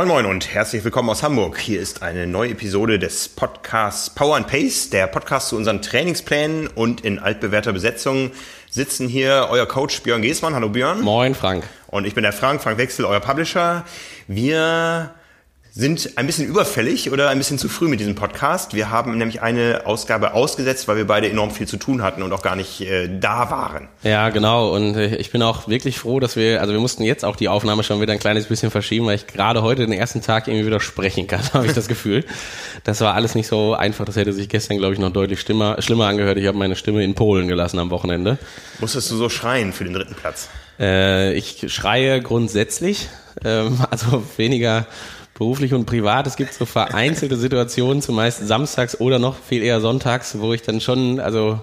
Moin Moin und herzlich willkommen aus Hamburg. Hier ist eine neue Episode des Podcasts Power and Pace, der Podcast zu unseren Trainingsplänen und in altbewährter Besetzung sitzen hier euer Coach Björn Geßmann. Hallo Björn. Moin Frank. Und ich bin der Frank, Frank Wechsel, euer Publisher. Wir sind ein bisschen überfällig oder ein bisschen zu früh mit diesem Podcast. Wir haben nämlich eine Ausgabe ausgesetzt, weil wir beide enorm viel zu tun hatten und auch gar nicht äh, da waren. Ja, genau. Und äh, ich bin auch wirklich froh, dass wir, also wir mussten jetzt auch die Aufnahme schon wieder ein kleines bisschen verschieben, weil ich gerade heute den ersten Tag irgendwie wieder sprechen kann, habe ich das Gefühl. Das war alles nicht so einfach. Das hätte sich gestern, glaube ich, noch deutlich schlimmer, schlimmer angehört. Ich habe meine Stimme in Polen gelassen am Wochenende. Musstest du so schreien für den dritten Platz? Äh, ich schreie grundsätzlich, ähm, also weniger beruflich und privat. Es gibt so vereinzelte Situationen, zumeist samstags oder noch viel eher sonntags, wo ich dann schon, also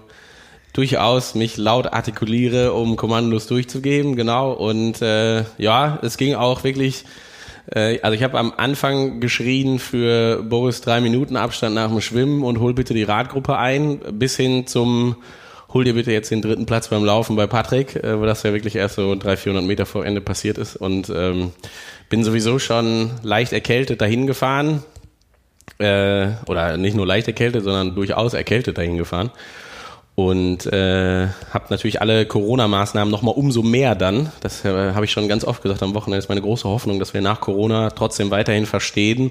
durchaus mich laut artikuliere, um Kommandos durchzugeben, genau. Und äh, ja, es ging auch wirklich. Äh, also ich habe am Anfang geschrien für Boris drei Minuten Abstand nach dem Schwimmen und hol bitte die Radgruppe ein, bis hin zum hol dir bitte jetzt den dritten Platz beim Laufen bei Patrick, äh, wo das ja wirklich erst so 300, 400 Meter vor Ende passiert ist. Und ähm, bin sowieso schon leicht erkältet dahin gefahren. Äh, oder nicht nur leicht erkältet, sondern durchaus erkältet dahin gefahren und äh, habe natürlich alle Corona-Maßnahmen nochmal umso mehr dann. Das äh, habe ich schon ganz oft gesagt am Wochenende. ist meine große Hoffnung, dass wir nach Corona trotzdem weiterhin verstehen,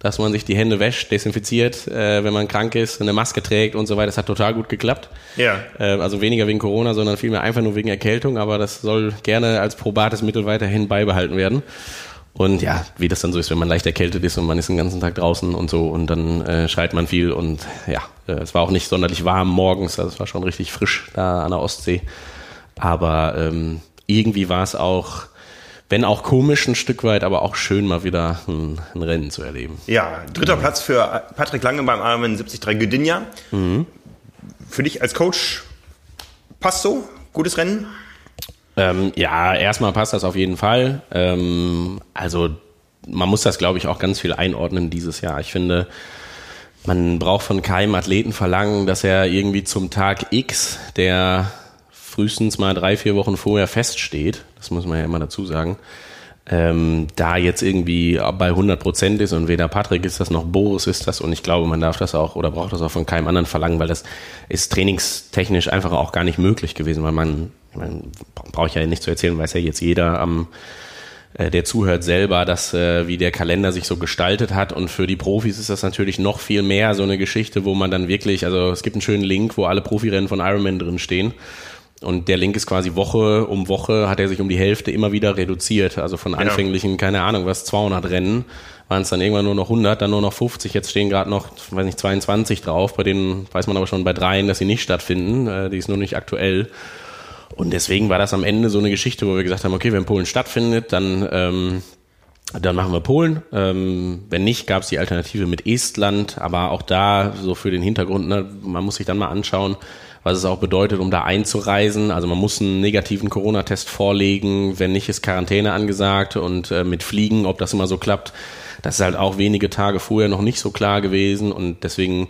dass man sich die Hände wäscht, desinfiziert, äh, wenn man krank ist, eine Maske trägt und so weiter. Das hat total gut geklappt. Ja. Äh, also weniger wegen Corona, sondern vielmehr einfach nur wegen Erkältung. Aber das soll gerne als probates Mittel weiterhin beibehalten werden. Und ja, wie das dann so ist, wenn man leicht erkältet ist und man ist den ganzen Tag draußen und so und dann äh, schreit man viel und ja, äh, es war auch nicht sonderlich warm morgens, also es war schon richtig frisch da an der Ostsee. Aber ähm, irgendwie war es auch, wenn auch komisch ein Stück weit, aber auch schön mal wieder ein, ein Rennen zu erleben. Ja, dritter ja. Platz für Patrick Lange beim Ironman 73 Gdynia. Mhm. Für dich als Coach passt so? Gutes Rennen? Ähm, ja, erstmal passt das auf jeden Fall. Ähm, also man muss das, glaube ich, auch ganz viel einordnen dieses Jahr. Ich finde, man braucht von keinem Athleten verlangen, dass er irgendwie zum Tag X, der frühestens mal drei, vier Wochen vorher feststeht, das muss man ja immer dazu sagen, ähm, da jetzt irgendwie bei 100 Prozent ist und weder Patrick ist das noch Boris ist das und ich glaube, man darf das auch oder braucht das auch von keinem anderen verlangen, weil das ist trainingstechnisch einfach auch gar nicht möglich gewesen, weil man meine, brauche ich ja nicht zu erzählen, weiß ja jetzt jeder am äh, der zuhört selber, dass äh, wie der Kalender sich so gestaltet hat und für die Profis ist das natürlich noch viel mehr so eine Geschichte, wo man dann wirklich, also es gibt einen schönen Link, wo alle Profirennen von Ironman drin stehen und der Link ist quasi Woche um Woche hat er sich um die Hälfte immer wieder reduziert, also von anfänglichen, keine Ahnung, was 200 Rennen waren es dann irgendwann nur noch 100, dann nur noch 50, jetzt stehen gerade noch, weiß nicht, 22 drauf, bei denen weiß man aber schon bei dreien, dass sie nicht stattfinden, äh, die ist nur nicht aktuell. Und deswegen war das am Ende so eine Geschichte, wo wir gesagt haben, okay, wenn Polen stattfindet, dann, ähm, dann machen wir Polen. Ähm, wenn nicht, gab es die Alternative mit Estland, aber auch da so für den Hintergrund, ne, man muss sich dann mal anschauen, was es auch bedeutet, um da einzureisen. Also man muss einen negativen Corona-Test vorlegen, wenn nicht, ist Quarantäne angesagt und äh, mit Fliegen, ob das immer so klappt, das ist halt auch wenige Tage vorher noch nicht so klar gewesen und deswegen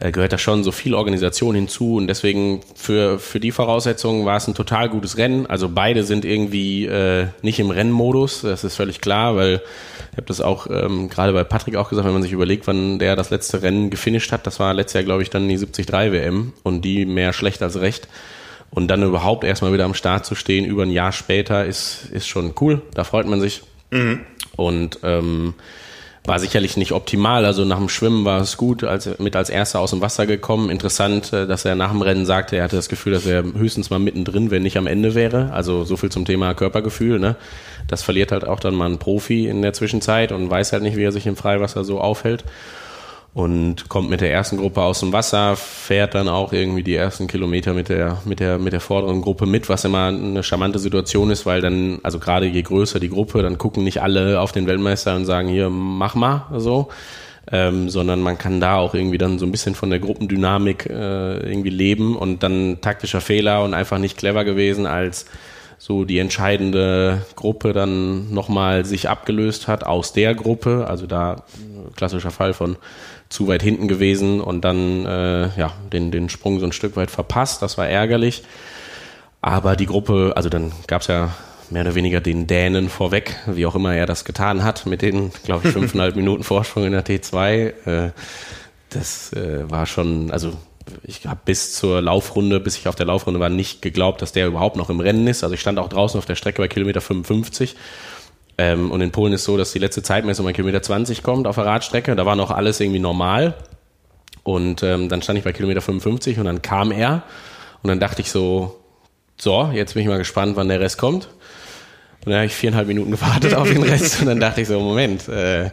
äh, gehört da schon so viel Organisation hinzu und deswegen für, für die Voraussetzungen war es ein total gutes Rennen. Also beide sind irgendwie äh, nicht im Rennmodus, das ist völlig klar, weil ich habe das auch ähm, gerade bei Patrick auch gesagt, wenn man sich überlegt, wann der das letzte Rennen gefinisht hat, das war letztes Jahr, glaube ich, dann die 73 WM und die mehr schlecht als recht. Und dann überhaupt erstmal wieder am Start zu stehen, über ein Jahr später, ist, ist schon cool. Da freut man sich. Mhm. Und ähm, war sicherlich nicht optimal. Also nach dem Schwimmen war es gut, als mit als erster aus dem Wasser gekommen. Interessant, äh, dass er nach dem Rennen sagte, er hatte das Gefühl, dass er höchstens mal mittendrin, wenn nicht am Ende wäre. Also so viel zum Thema Körpergefühl. Ne? Das verliert halt auch dann mal ein Profi in der Zwischenzeit und weiß halt nicht, wie er sich im Freiwasser so aufhält und kommt mit der ersten Gruppe aus dem Wasser, fährt dann auch irgendwie die ersten Kilometer mit der, mit der, mit der vorderen Gruppe mit, was immer eine charmante Situation ist, weil dann, also gerade je größer die Gruppe, dann gucken nicht alle auf den Weltmeister und sagen, hier, mach mal, so. Ähm, sondern man kann da auch irgendwie dann so ein bisschen von der Gruppendynamik äh, irgendwie leben und dann taktischer Fehler und einfach nicht clever gewesen, als so die entscheidende Gruppe dann nochmal sich abgelöst hat aus der Gruppe, also da äh, klassischer Fall von zu weit hinten gewesen und dann äh, ja den, den Sprung so ein Stück weit verpasst. Das war ärgerlich. Aber die Gruppe, also dann gab es ja mehr oder weniger den Dänen vorweg, wie auch immer er das getan hat, mit den, glaube ich, fünfeinhalb Minuten Vorsprung in der T2. Äh, das äh, war schon, also ich habe bis zur Laufrunde, bis ich auf der Laufrunde war, nicht geglaubt, dass der überhaupt noch im Rennen ist. Also ich stand auch draußen auf der Strecke bei Kilometer 55. Ähm, und in Polen ist so, dass die letzte Zeitmessung bei Kilometer 20 kommt auf der Radstrecke. Da war noch alles irgendwie normal. Und ähm, dann stand ich bei Kilometer 55 und dann kam er. Und dann dachte ich so, so, jetzt bin ich mal gespannt, wann der Rest kommt. Und dann habe ich viereinhalb Minuten gewartet auf den Rest und dann dachte ich so, Moment, äh,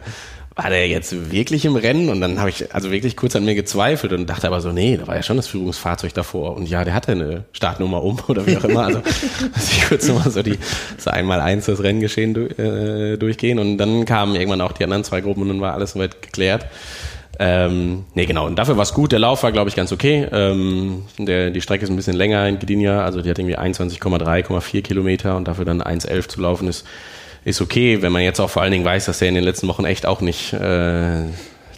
war der jetzt wirklich im Rennen? Und dann habe ich also wirklich kurz an mir gezweifelt und dachte aber so, nee, da war ja schon das Führungsfahrzeug davor. Und ja, der hatte eine Startnummer um oder wie auch immer. Also ich kurz nochmal so die so einmal eins das Renngeschehen äh, durchgehen. Und dann kamen irgendwann auch die anderen zwei Gruppen und dann war alles soweit geklärt. Ähm, nee, genau. Und dafür war es gut. Der Lauf war, glaube ich, ganz okay. Ähm, der, die Strecke ist ein bisschen länger in Gdynia. Also die hat irgendwie 21,3,4 Kilometer und dafür dann 1,11 zu laufen ist, ist okay. Wenn man jetzt auch vor allen Dingen weiß, dass er in den letzten Wochen echt auch nicht äh,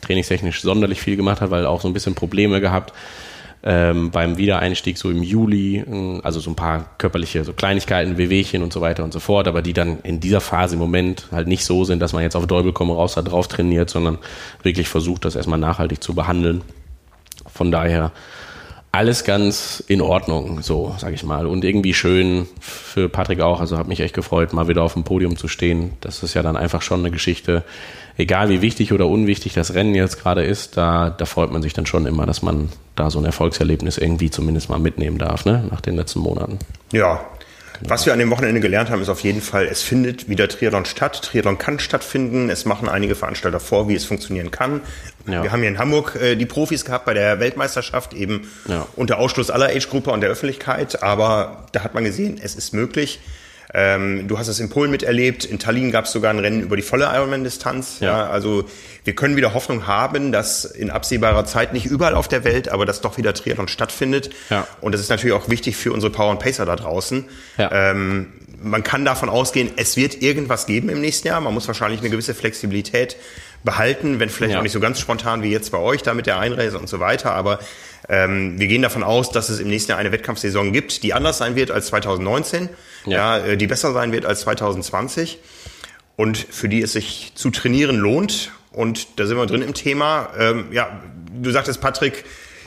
trainingstechnisch sonderlich viel gemacht hat, weil auch so ein bisschen Probleme gehabt ähm, beim Wiedereinstieg so im Juli, äh, also so ein paar körperliche so Kleinigkeiten, Wehwehchen und so weiter und so fort, aber die dann in dieser Phase im Moment halt nicht so sind, dass man jetzt auf Däubel komme raus da drauf trainiert, sondern wirklich versucht, das erstmal nachhaltig zu behandeln. Von daher alles ganz in Ordnung, so sag ich mal. Und irgendwie schön für Patrick auch. Also hat mich echt gefreut, mal wieder auf dem Podium zu stehen. Das ist ja dann einfach schon eine Geschichte, egal wie wichtig oder unwichtig das Rennen jetzt gerade ist, da, da freut man sich dann schon immer, dass man da so ein Erfolgserlebnis irgendwie zumindest mal mitnehmen darf, ne, nach den letzten Monaten. Ja. Was wir an dem Wochenende gelernt haben, ist auf jeden Fall, es findet wieder Triathlon statt. Triathlon kann stattfinden. Es machen einige Veranstalter vor, wie es funktionieren kann. Ja. Wir haben hier in Hamburg äh, die Profis gehabt bei der Weltmeisterschaft, eben ja. unter Ausschluss aller Age-Gruppe und der Öffentlichkeit. Aber da hat man gesehen, es ist möglich. Ähm, du hast es in Polen miterlebt. In Tallinn gab es sogar ein Rennen über die volle Ironman-Distanz. Ja. ja. also wir können wieder Hoffnung haben, dass in absehbarer Zeit nicht überall auf der Welt, aber dass doch wieder Triathlon stattfindet. Ja. Und das ist natürlich auch wichtig für unsere Power und Pacer da draußen. Ja. Ähm, man kann davon ausgehen, es wird irgendwas geben im nächsten Jahr. Man muss wahrscheinlich eine gewisse Flexibilität behalten, wenn vielleicht ja. auch nicht so ganz spontan wie jetzt bei euch da mit der Einreise und so weiter. Aber ähm, wir gehen davon aus, dass es im nächsten Jahr eine Wettkampfsaison gibt, die anders sein wird als 2019, ja. ja äh, die besser sein wird als 2020 und für die es sich zu trainieren lohnt. Und da sind wir drin im Thema. Ähm, ja, du sagtest, Patrick,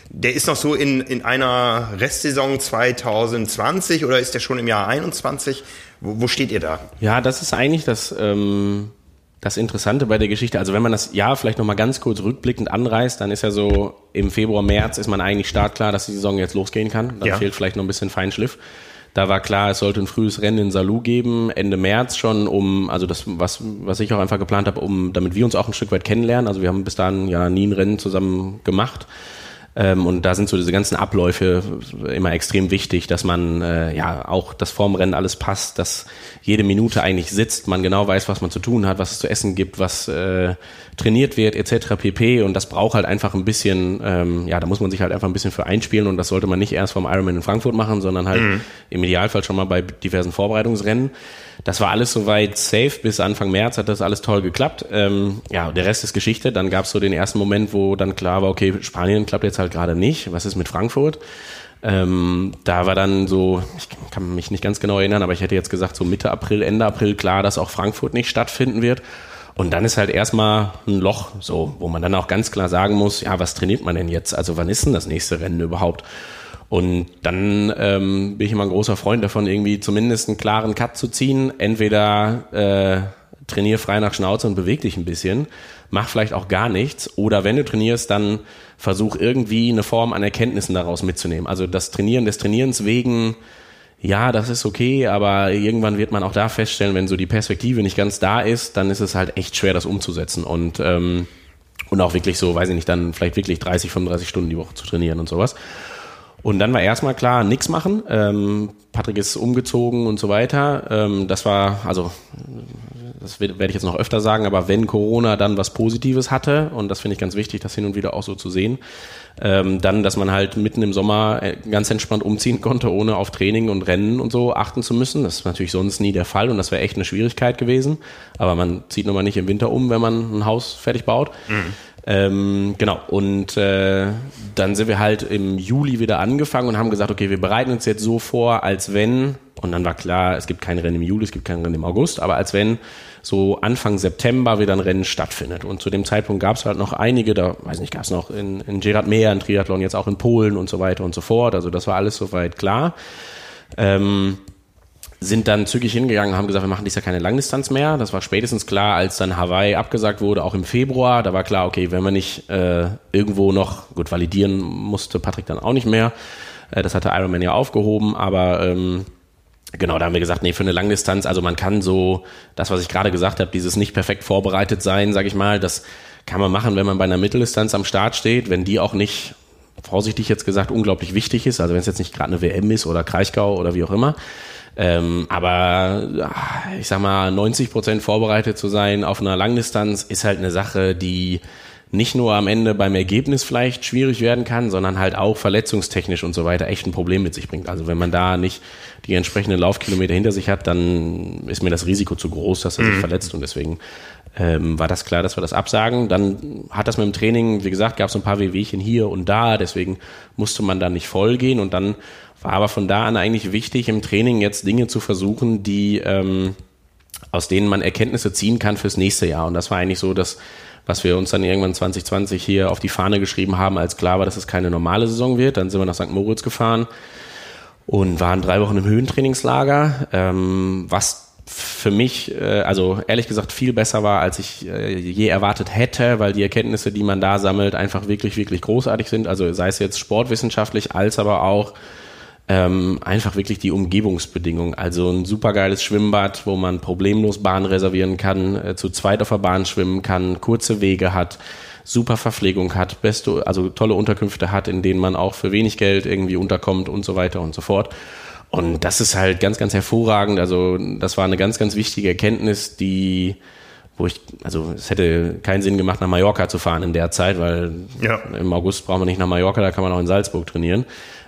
der ist noch so in, in einer Restsaison 2020 oder ist der schon im Jahr 21? Wo, wo steht ihr da? Ja, das ist eigentlich das, ähm, das Interessante bei der Geschichte. Also wenn man das Jahr vielleicht nochmal ganz kurz rückblickend anreißt, dann ist ja so im Februar, März ist man eigentlich startklar, dass die Saison jetzt losgehen kann. Dann ja. fehlt vielleicht noch ein bisschen Feinschliff. Da war klar, es sollte ein frühes Rennen in Salou geben, Ende März schon, um, also das, was, was ich auch einfach geplant habe, um, damit wir uns auch ein Stück weit kennenlernen. Also wir haben bis dahin ja nie ein Rennen zusammen gemacht. Ähm, und da sind so diese ganzen Abläufe immer extrem wichtig, dass man äh, ja auch das vorm Rennen alles passt, dass jede Minute eigentlich sitzt, man genau weiß, was man zu tun hat, was es zu essen gibt, was äh, trainiert wird, etc. pp. Und das braucht halt einfach ein bisschen, ähm, ja, da muss man sich halt einfach ein bisschen für einspielen und das sollte man nicht erst vom Ironman in Frankfurt machen, sondern halt mhm. im Idealfall schon mal bei diversen Vorbereitungsrennen. Das war alles soweit safe. Bis Anfang März hat das alles toll geklappt. Ähm, ja, der Rest ist Geschichte. Dann gab es so den ersten Moment, wo dann klar war, okay, Spanien klappt jetzt halt gerade nicht. Was ist mit Frankfurt? Ähm, da war dann so, ich kann mich nicht ganz genau erinnern, aber ich hätte jetzt gesagt, so Mitte April, Ende April klar, dass auch Frankfurt nicht stattfinden wird. Und dann ist halt erstmal ein Loch, so, wo man dann auch ganz klar sagen muss, ja, was trainiert man denn jetzt? Also wann ist denn das nächste Rennen überhaupt? Und dann ähm, bin ich immer ein großer Freund davon, irgendwie zumindest einen klaren Cut zu ziehen. Entweder äh, trainier frei nach Schnauze und beweg dich ein bisschen, mach vielleicht auch gar nichts. Oder wenn du trainierst, dann versuch irgendwie eine Form an Erkenntnissen daraus mitzunehmen. Also das Trainieren des Trainierens wegen, ja, das ist okay, aber irgendwann wird man auch da feststellen, wenn so die Perspektive nicht ganz da ist, dann ist es halt echt schwer, das umzusetzen. Und ähm, und auch wirklich so, weiß ich nicht, dann vielleicht wirklich 30, 35 Stunden die Woche zu trainieren und sowas. Und dann war erstmal klar, nichts machen. Ähm, Patrick ist umgezogen und so weiter. Ähm, das war, also das werde ich jetzt noch öfter sagen, aber wenn Corona dann was Positives hatte, und das finde ich ganz wichtig, das hin und wieder auch so zu sehen, ähm, dann, dass man halt mitten im Sommer äh, ganz entspannt umziehen konnte, ohne auf Training und Rennen und so achten zu müssen. Das ist natürlich sonst nie der Fall und das wäre echt eine Schwierigkeit gewesen. Aber man zieht nun mal nicht im Winter um, wenn man ein Haus fertig baut. Mhm. Ähm, genau, und äh, dann sind wir halt im Juli wieder angefangen und haben gesagt, okay, wir bereiten uns jetzt so vor, als wenn, und dann war klar, es gibt kein Rennen im Juli, es gibt kein Rennen im August, aber als wenn so Anfang September wieder ein Rennen stattfindet. Und zu dem Zeitpunkt gab es halt noch einige, da weiß nicht, gab es noch in, in Gerard Mehr ein Triathlon, jetzt auch in Polen und so weiter und so fort. Also das war alles soweit klar. Ähm, sind dann zügig hingegangen und haben gesagt, wir machen dies Jahr keine Langdistanz mehr. Das war spätestens klar, als dann Hawaii abgesagt wurde, auch im Februar. Da war klar, okay, wenn wir nicht äh, irgendwo noch, gut, validieren musste Patrick dann auch nicht mehr. Äh, das hatte Ironman ja aufgehoben, aber ähm, Genau, da haben wir gesagt, nee, für eine Langdistanz, also man kann so, das, was ich gerade gesagt habe, dieses nicht perfekt vorbereitet sein, sage ich mal, das kann man machen, wenn man bei einer Mitteldistanz am Start steht, wenn die auch nicht, vorsichtig jetzt gesagt, unglaublich wichtig ist, also wenn es jetzt nicht gerade eine WM ist oder Kraichgau oder wie auch immer. Ähm, aber ich sag mal, 90 Prozent vorbereitet zu sein auf einer Langdistanz ist halt eine Sache, die nicht nur am Ende beim Ergebnis vielleicht schwierig werden kann, sondern halt auch verletzungstechnisch und so weiter echt ein Problem mit sich bringt. Also wenn man da nicht die entsprechenden Laufkilometer hinter sich hat, dann ist mir das Risiko zu groß, dass er sich mhm. verletzt und deswegen ähm, war das klar, dass wir das absagen. Dann hat das mit dem Training, wie gesagt, gab es ein paar Wehwehchen hier und da, deswegen musste man da nicht voll gehen und dann war aber von da an eigentlich wichtig, im Training jetzt Dinge zu versuchen, die ähm, aus denen man Erkenntnisse ziehen kann fürs nächste Jahr. Und das war eigentlich so, dass was wir uns dann irgendwann 2020 hier auf die Fahne geschrieben haben, als klar war, dass es keine normale Saison wird. Dann sind wir nach St. Moritz gefahren und waren drei Wochen im Höhentrainingslager, ähm, was für mich, äh, also ehrlich gesagt, viel besser war, als ich äh, je erwartet hätte, weil die Erkenntnisse, die man da sammelt, einfach wirklich, wirklich großartig sind. Also sei es jetzt sportwissenschaftlich, als aber auch ähm, einfach wirklich die Umgebungsbedingungen. Also ein supergeiles Schwimmbad, wo man problemlos Bahn reservieren kann, äh, zu zweit auf der Bahn schwimmen kann, kurze Wege hat, super Verpflegung hat, beste, also tolle Unterkünfte hat, in denen man auch für wenig Geld irgendwie unterkommt und so weiter und so fort. Und das ist halt ganz, ganz hervorragend. Also das war eine ganz, ganz wichtige Erkenntnis, die wo ich, also es hätte keinen Sinn gemacht, nach Mallorca zu fahren in der Zeit, weil ja. im August braucht man nicht nach Mallorca, da kann man auch in Salzburg trainieren.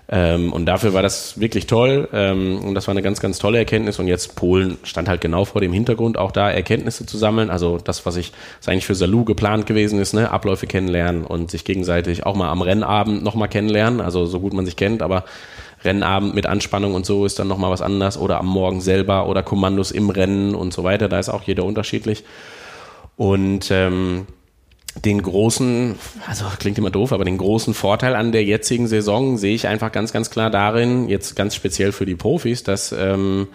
Ähm, und dafür war das wirklich toll. Ähm, und das war eine ganz, ganz tolle Erkenntnis. Und jetzt Polen stand halt genau vor dem Hintergrund, auch da Erkenntnisse zu sammeln. Also das, was ich, was eigentlich für Salou geplant gewesen ist, ne? Abläufe kennenlernen und sich gegenseitig auch mal am Rennabend nochmal kennenlernen. Also so gut man sich kennt, aber Rennabend mit Anspannung und so ist dann nochmal was anderes. Oder am Morgen selber oder Kommandos im Rennen und so weiter. Da ist auch jeder unterschiedlich. Und ähm, den großen, also klingt immer doof, aber den großen Vorteil an der jetzigen Saison sehe ich einfach ganz, ganz klar darin, jetzt ganz speziell für die Profis, dass ähm,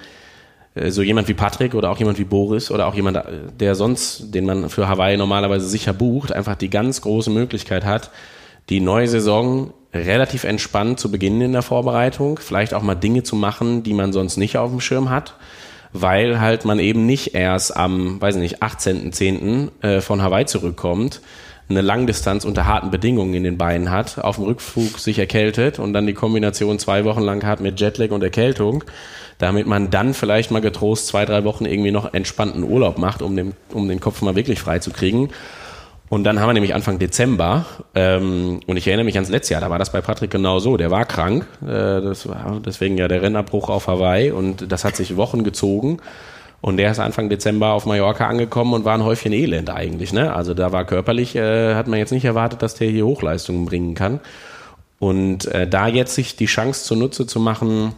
äh, so jemand wie Patrick oder auch jemand wie Boris oder auch jemand, äh, der sonst, den man für Hawaii normalerweise sicher bucht, einfach die ganz große Möglichkeit hat, die neue Saison relativ entspannt zu beginnen in der Vorbereitung, vielleicht auch mal Dinge zu machen, die man sonst nicht auf dem Schirm hat weil halt man eben nicht erst am, weiß nicht, 18.10. Äh, von Hawaii zurückkommt, eine Langdistanz unter harten Bedingungen in den Beinen hat, auf dem Rückflug sich erkältet und dann die Kombination zwei Wochen lang hat mit Jetlag und Erkältung, damit man dann vielleicht mal getrost zwei, drei Wochen irgendwie noch entspannten Urlaub macht, um den, um den Kopf mal wirklich frei zu kriegen. Und dann haben wir nämlich Anfang Dezember, ähm, und ich erinnere mich ans letzte Jahr, da war das bei Patrick genau so, der war krank, äh, das war deswegen ja der Rennabbruch auf Hawaii und das hat sich Wochen gezogen. Und der ist Anfang Dezember auf Mallorca angekommen und war ein Häufchen Elend eigentlich. Ne? Also da war körperlich, äh, hat man jetzt nicht erwartet, dass der hier Hochleistungen bringen kann. Und äh, da jetzt sich die Chance zunutze zu machen,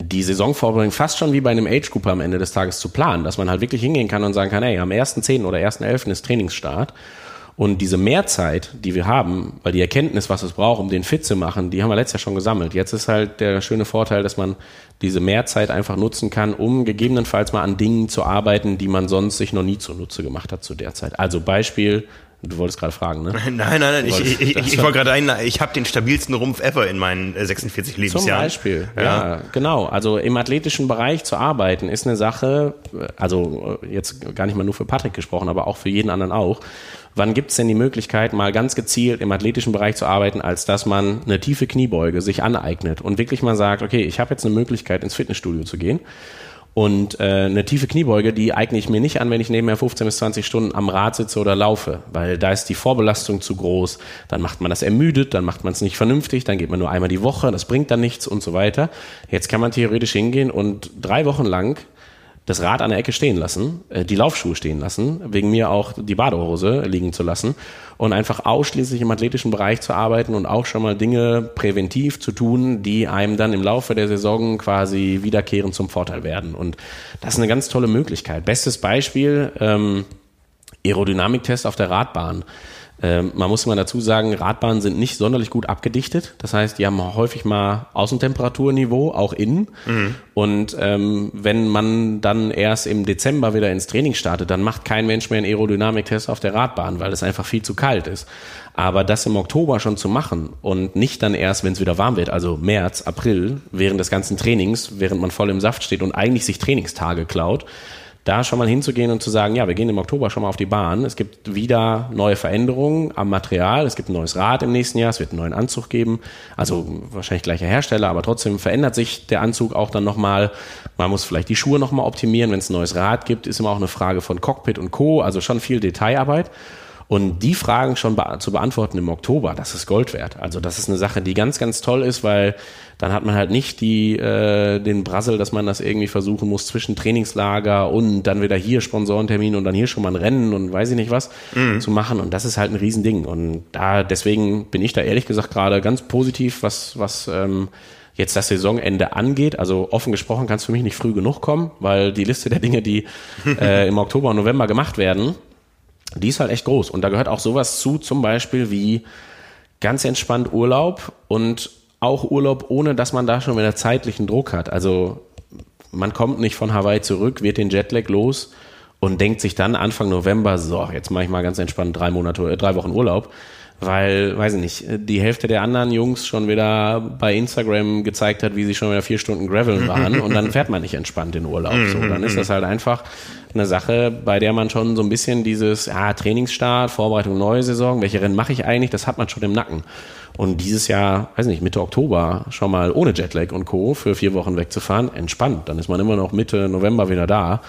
die Saisonvorbereitung fast schon wie bei einem Age Group am Ende des Tages zu planen, dass man halt wirklich hingehen kann und sagen kann, hey, am 1.10. oder 1.11. ist Trainingsstart. Und diese Mehrzeit, die wir haben, weil die Erkenntnis, was es braucht, um den fit zu machen, die haben wir letztes Jahr schon gesammelt. Jetzt ist halt der schöne Vorteil, dass man diese Mehrzeit einfach nutzen kann, um gegebenenfalls mal an Dingen zu arbeiten, die man sonst sich noch nie zunutze gemacht hat zu der Zeit. Also Beispiel, Du wolltest gerade fragen, ne? Nein, nein, nein. Ich, ich, ich, ich wollte gerade ein, ich habe den stabilsten Rumpf ever in meinen 46 äh, Lebensjahren. Zum Beispiel, ja. ja. genau. Also im athletischen Bereich zu arbeiten ist eine Sache, also äh, jetzt gar nicht mal nur für Patrick gesprochen, aber auch für jeden anderen auch. Wann gibt's denn die Möglichkeit, mal ganz gezielt im athletischen Bereich zu arbeiten, als dass man eine tiefe Kniebeuge sich aneignet und wirklich mal sagt, okay, ich habe jetzt eine Möglichkeit, ins Fitnessstudio zu gehen und äh, eine tiefe Kniebeuge, die eigne ich mir nicht an, wenn ich nebenher 15 bis 20 Stunden am Rad sitze oder laufe, weil da ist die Vorbelastung zu groß. Dann macht man das ermüdet, dann macht man es nicht vernünftig, dann geht man nur einmal die Woche, das bringt dann nichts und so weiter. Jetzt kann man theoretisch hingehen und drei Wochen lang das Rad an der Ecke stehen lassen, äh, die Laufschuhe stehen lassen, wegen mir auch die Badehose liegen zu lassen und einfach ausschließlich im athletischen Bereich zu arbeiten und auch schon mal Dinge präventiv zu tun, die einem dann im Laufe der Saison quasi wiederkehrend zum Vorteil werden. Und das ist eine ganz tolle Möglichkeit. Bestes Beispiel, ähm, Aerodynamiktest auf der Radbahn. Ähm, man muss mal dazu sagen, Radbahnen sind nicht sonderlich gut abgedichtet. Das heißt, die haben häufig mal Außentemperaturniveau, auch innen. Mhm. Und ähm, wenn man dann erst im Dezember wieder ins Training startet, dann macht kein Mensch mehr einen Aerodynamiktest auf der Radbahn, weil es einfach viel zu kalt ist. Aber das im Oktober schon zu machen und nicht dann erst, wenn es wieder warm wird, also März, April, während des ganzen Trainings, während man voll im Saft steht und eigentlich sich Trainingstage klaut, da schon mal hinzugehen und zu sagen, ja, wir gehen im Oktober schon mal auf die Bahn. Es gibt wieder neue Veränderungen am Material. Es gibt ein neues Rad im nächsten Jahr. Es wird einen neuen Anzug geben. Also wahrscheinlich gleicher Hersteller, aber trotzdem verändert sich der Anzug auch dann nochmal. Man muss vielleicht die Schuhe nochmal optimieren. Wenn es ein neues Rad gibt, ist immer auch eine Frage von Cockpit und Co. Also schon viel Detailarbeit. Und die Fragen schon be zu beantworten im Oktober, das ist Gold wert. Also das ist eine Sache, die ganz, ganz toll ist, weil dann hat man halt nicht die, äh, den Brassel, dass man das irgendwie versuchen muss zwischen Trainingslager und dann wieder hier Sponsorentermin und dann hier schon mal ein Rennen und weiß ich nicht was mhm. zu machen. Und das ist halt ein Riesending. Und da, deswegen bin ich da ehrlich gesagt gerade ganz positiv, was, was ähm, jetzt das Saisonende angeht. Also offen gesprochen kann es für mich nicht früh genug kommen, weil die Liste der Dinge, die äh, im Oktober und November gemacht werden, die ist halt echt groß. Und da gehört auch sowas zu, zum Beispiel wie ganz entspannt Urlaub und auch Urlaub, ohne dass man da schon wieder zeitlichen Druck hat. Also man kommt nicht von Hawaii zurück, wird den Jetlag los und denkt sich dann Anfang November, so, jetzt mache ich mal ganz entspannt drei Monate, äh, drei Wochen Urlaub weil, weiß ich nicht, die Hälfte der anderen Jungs schon wieder bei Instagram gezeigt hat, wie sie schon wieder vier Stunden Graveln waren und dann fährt man nicht entspannt in Urlaub. So, dann ist das halt einfach eine Sache, bei der man schon so ein bisschen dieses, ja, Trainingsstart, Vorbereitung neue Saison, welche Rennen mache ich eigentlich, das hat man schon im Nacken. Und dieses Jahr, weiß nicht, Mitte Oktober schon mal ohne Jetlag und Co. für vier Wochen wegzufahren, entspannt. Dann ist man immer noch Mitte November wieder da.